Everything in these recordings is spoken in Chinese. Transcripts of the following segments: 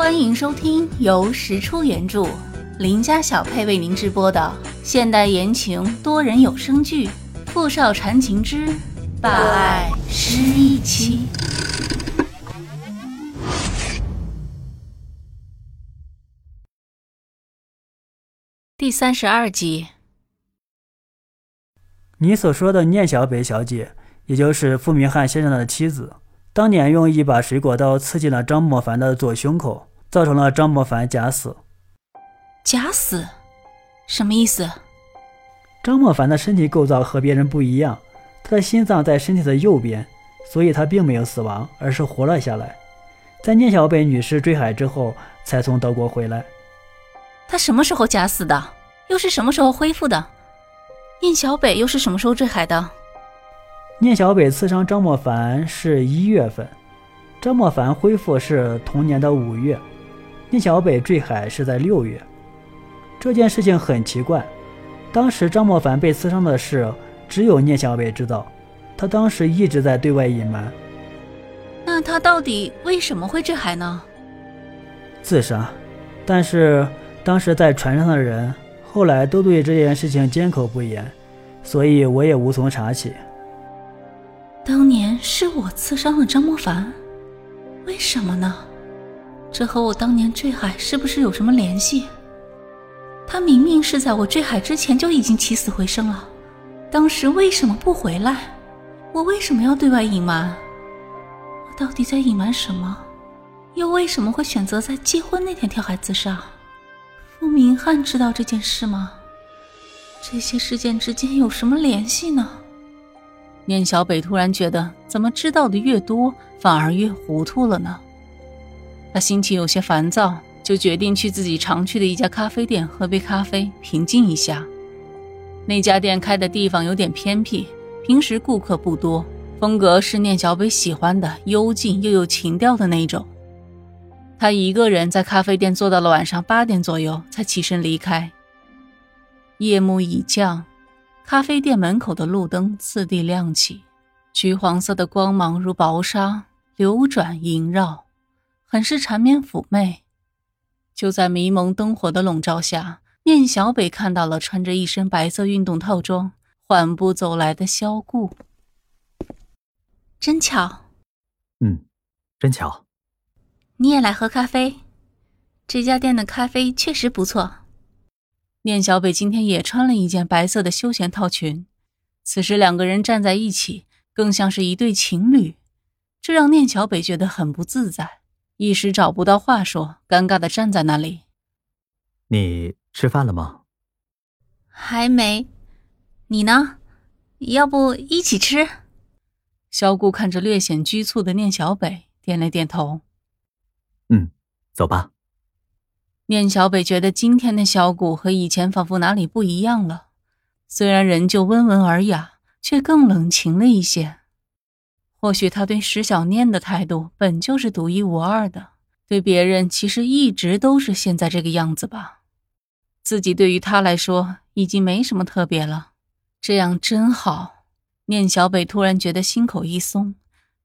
欢迎收听由石出原著、林家小配为您直播的现代言情多人有声剧《富少缠情之霸爱失忆妻》第三十二集。你所说的聂小北小姐，也就是傅明翰先生的妻子，当年用一把水果刀刺进了张莫凡的左胸口。造成了张莫凡假死。假死，什么意思？张莫凡的身体构造和别人不一样，他的心脏在身体的右边，所以他并没有死亡，而是活了下来。在聂小北女士坠海之后，才从德国回来。他什么时候假死的？又是什么时候恢复的？聂小北又是什么时候坠海的？聂小北刺伤张莫凡是一月份，张莫凡恢复是同年的五月。聂小北坠海是在六月，这件事情很奇怪。当时张莫凡被刺伤的事，只有聂小北知道，他当时一直在对外隐瞒。那他到底为什么会坠海呢？自杀，但是当时在船上的人后来都对这件事情缄口不言，所以我也无从查起。当年是我刺伤了张莫凡，为什么呢？这和我当年坠海是不是有什么联系？他明明是在我坠海之前就已经起死回生了，当时为什么不回来？我为什么要对外隐瞒？我到底在隐瞒什么？又为什么会选择在结婚那天跳海自杀？傅明翰知道这件事吗？这些事件之间有什么联系呢？念小北突然觉得，怎么知道的越多，反而越糊涂了呢？他心情有些烦躁，就决定去自己常去的一家咖啡店喝杯咖啡，平静一下。那家店开的地方有点偏僻，平时顾客不多，风格是念小北喜欢的，幽静又有情调的那种。他一个人在咖啡店坐到了晚上八点左右，才起身离开。夜幕已降，咖啡店门口的路灯次第亮起，橘黄色的光芒如薄纱流转萦绕。很是缠绵妩媚。就在迷蒙灯火的笼罩下，念小北看到了穿着一身白色运动套装、缓步走来的萧顾。真巧。嗯，真巧。你也来喝咖啡？这家店的咖啡确实不错。念小北今天也穿了一件白色的休闲套裙，此时两个人站在一起，更像是一对情侣，这让念小北觉得很不自在。一时找不到话说，尴尬的站在那里。你吃饭了吗？还没。你呢？要不一起吃？萧顾看着略显拘促的念小北，点了点头。嗯，走吧。念小北觉得今天的小顾和以前仿佛哪里不一样了，虽然仍旧温文尔雅，却更冷情了一些。或许他对石小念的态度本就是独一无二的，对别人其实一直都是现在这个样子吧。自己对于他来说已经没什么特别了，这样真好。念小北突然觉得心口一松，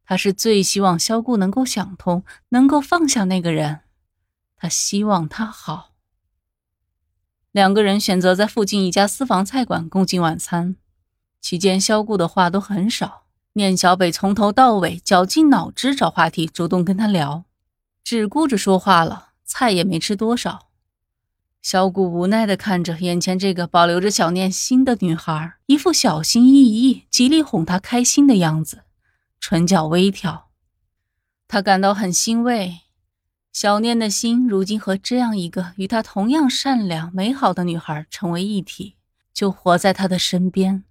他是最希望萧顾能够想通，能够放下那个人。他希望他好。两个人选择在附近一家私房菜馆共进晚餐，期间萧顾的话都很少。念小北从头到尾绞尽脑汁找话题，主动跟他聊，只顾着说话了，菜也没吃多少。小谷无奈地看着眼前这个保留着小念心的女孩，一副小心翼翼、极力哄她开心的样子，唇角微挑。他感到很欣慰，小念的心如今和这样一个与她同样善良美好的女孩成为一体，就活在她的身边，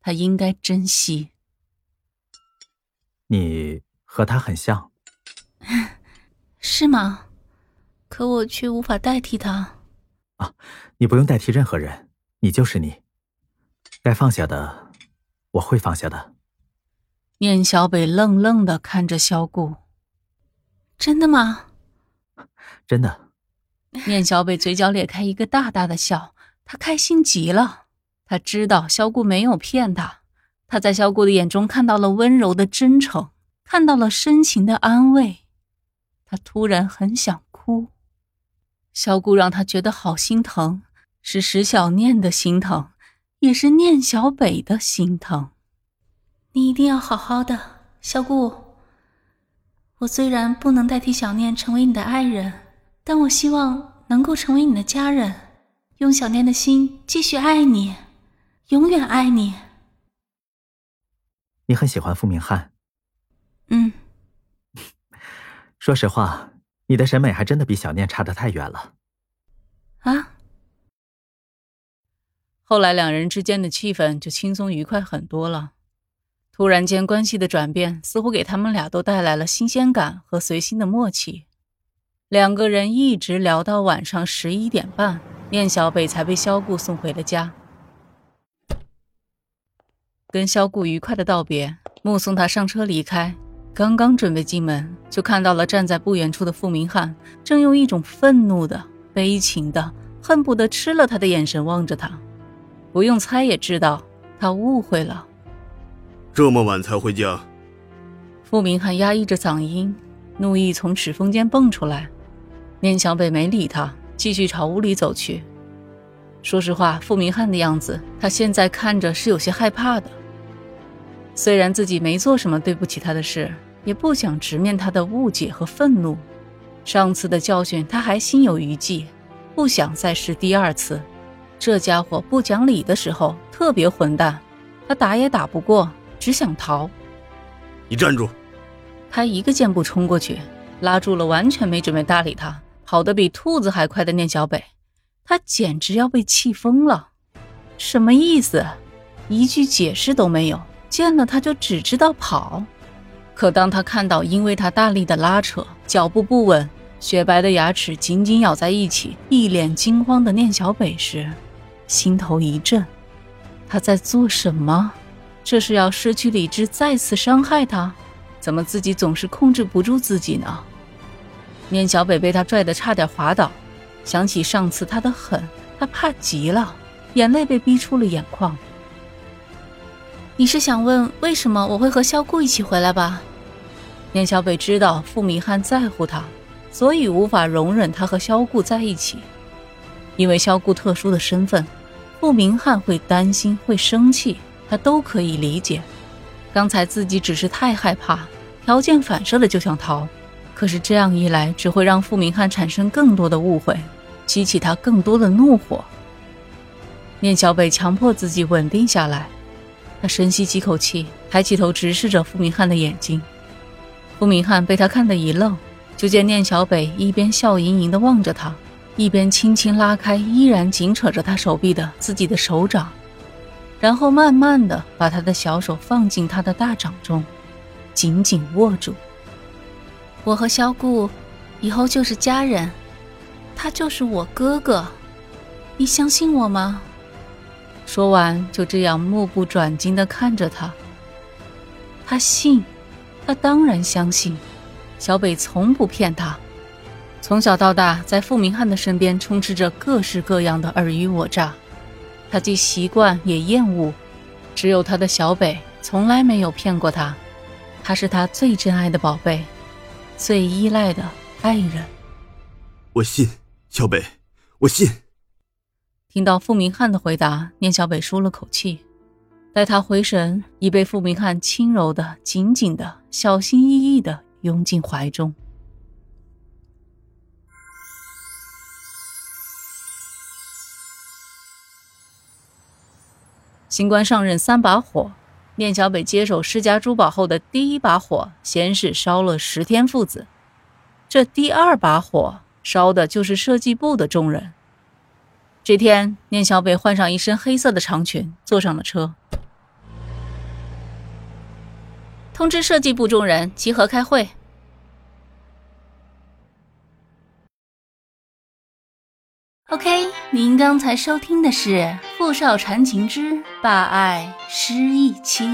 他应该珍惜。你和他很像，是吗？可我却无法代替他。啊，你不用代替任何人，你就是你。该放下的，我会放下的。念小北愣愣的看着萧顾，真的吗？真的。念小北嘴角咧开一个大大的笑，他开心极了。他知道萧顾没有骗他。他在萧顾的眼中看到了温柔的真诚，看到了深情的安慰，他突然很想哭。哭。萧顾让他觉得好心疼，是石小念的心疼，也是念小北的心疼。你一定要好好的，萧顾。我虽然不能代替小念成为你的爱人，但我希望能够成为你的家人，用小念的心继续爱你，永远爱你。你很喜欢傅明翰？嗯。说实话。你的审美还真的比小念差得太远了，啊！后来两人之间的气氛就轻松愉快很多了。突然间关系的转变，似乎给他们俩都带来了新鲜感和随心的默契。两个人一直聊到晚上十一点半，念小北才被萧顾送回了家。跟萧顾愉快的道别，目送他上车离开。刚刚准备进门，就看到了站在不远处的傅明翰，正用一种愤怒的、悲情的、恨不得吃了他的眼神望着他。不用猜也知道，他误会了。这么晚才回家？傅明翰压抑着嗓音，怒意从齿缝间蹦出来。念小北没理他，继续朝屋里走去。说实话，傅明翰的样子，他现在看着是有些害怕的。虽然自己没做什么对不起他的事，也不想直面他的误解和愤怒。上次的教训他还心有余悸，不想再试第二次。这家伙不讲理的时候特别混蛋，他打也打不过，只想逃。你站住！他一个箭步冲过去，拉住了完全没准备搭理他、跑得比兔子还快的念小北。他简直要被气疯了，什么意思？一句解释都没有。见了他就只知道跑，可当他看到因为他大力的拉扯，脚步不稳，雪白的牙齿紧紧咬在一起，一脸惊慌的念小北时，心头一震。他在做什么？这是要失去理智，再次伤害他？怎么自己总是控制不住自己呢？念小北被他拽得差点滑倒，想起上次他的狠，他怕极了，眼泪被逼出了眼眶。你是想问为什么我会和萧顾一起回来吧？念小北知道傅明翰在乎他，所以无法容忍他和萧顾在一起。因为萧顾特殊的身份，傅明翰会担心、会生气，他都可以理解。刚才自己只是太害怕，条件反射的就想逃。可是这样一来，只会让傅明翰产生更多的误会，激起他更多的怒火。念小北强迫自己稳定下来。他深吸几口气，抬起头直视着傅明翰的眼睛。傅明翰被他看得一愣，就见念小北一边笑盈盈地望着他，一边轻轻拉开依然紧扯着他手臂的自己的手掌，然后慢慢地把他的小手放进他的大掌中，紧紧握住。我和萧顾以后就是家人，他就是我哥哥，你相信我吗？说完，就这样目不转睛地看着他。他信，他当然相信。小北从不骗他。从小到大，在傅明翰的身边充斥着各式各样的尔虞我诈，他既习惯也厌恶。只有他的小北从来没有骗过他，他是他最珍爱的宝贝，最依赖的爱人。我信，小北，我信。听到傅明翰的回答，聂小北舒了口气。待他回神，已被傅明翰轻柔的、紧紧的、小心翼翼的拥进怀中。新官上任三把火，聂小北接手世家珠宝后的第一把火，先是烧了十天父子，这第二把火烧的就是设计部的众人。这天，念小北换上一身黑色的长裙，坐上了车。通知设计部众人集合开会。OK，您刚才收听的是《傅少缠情之霸爱失忆妻》。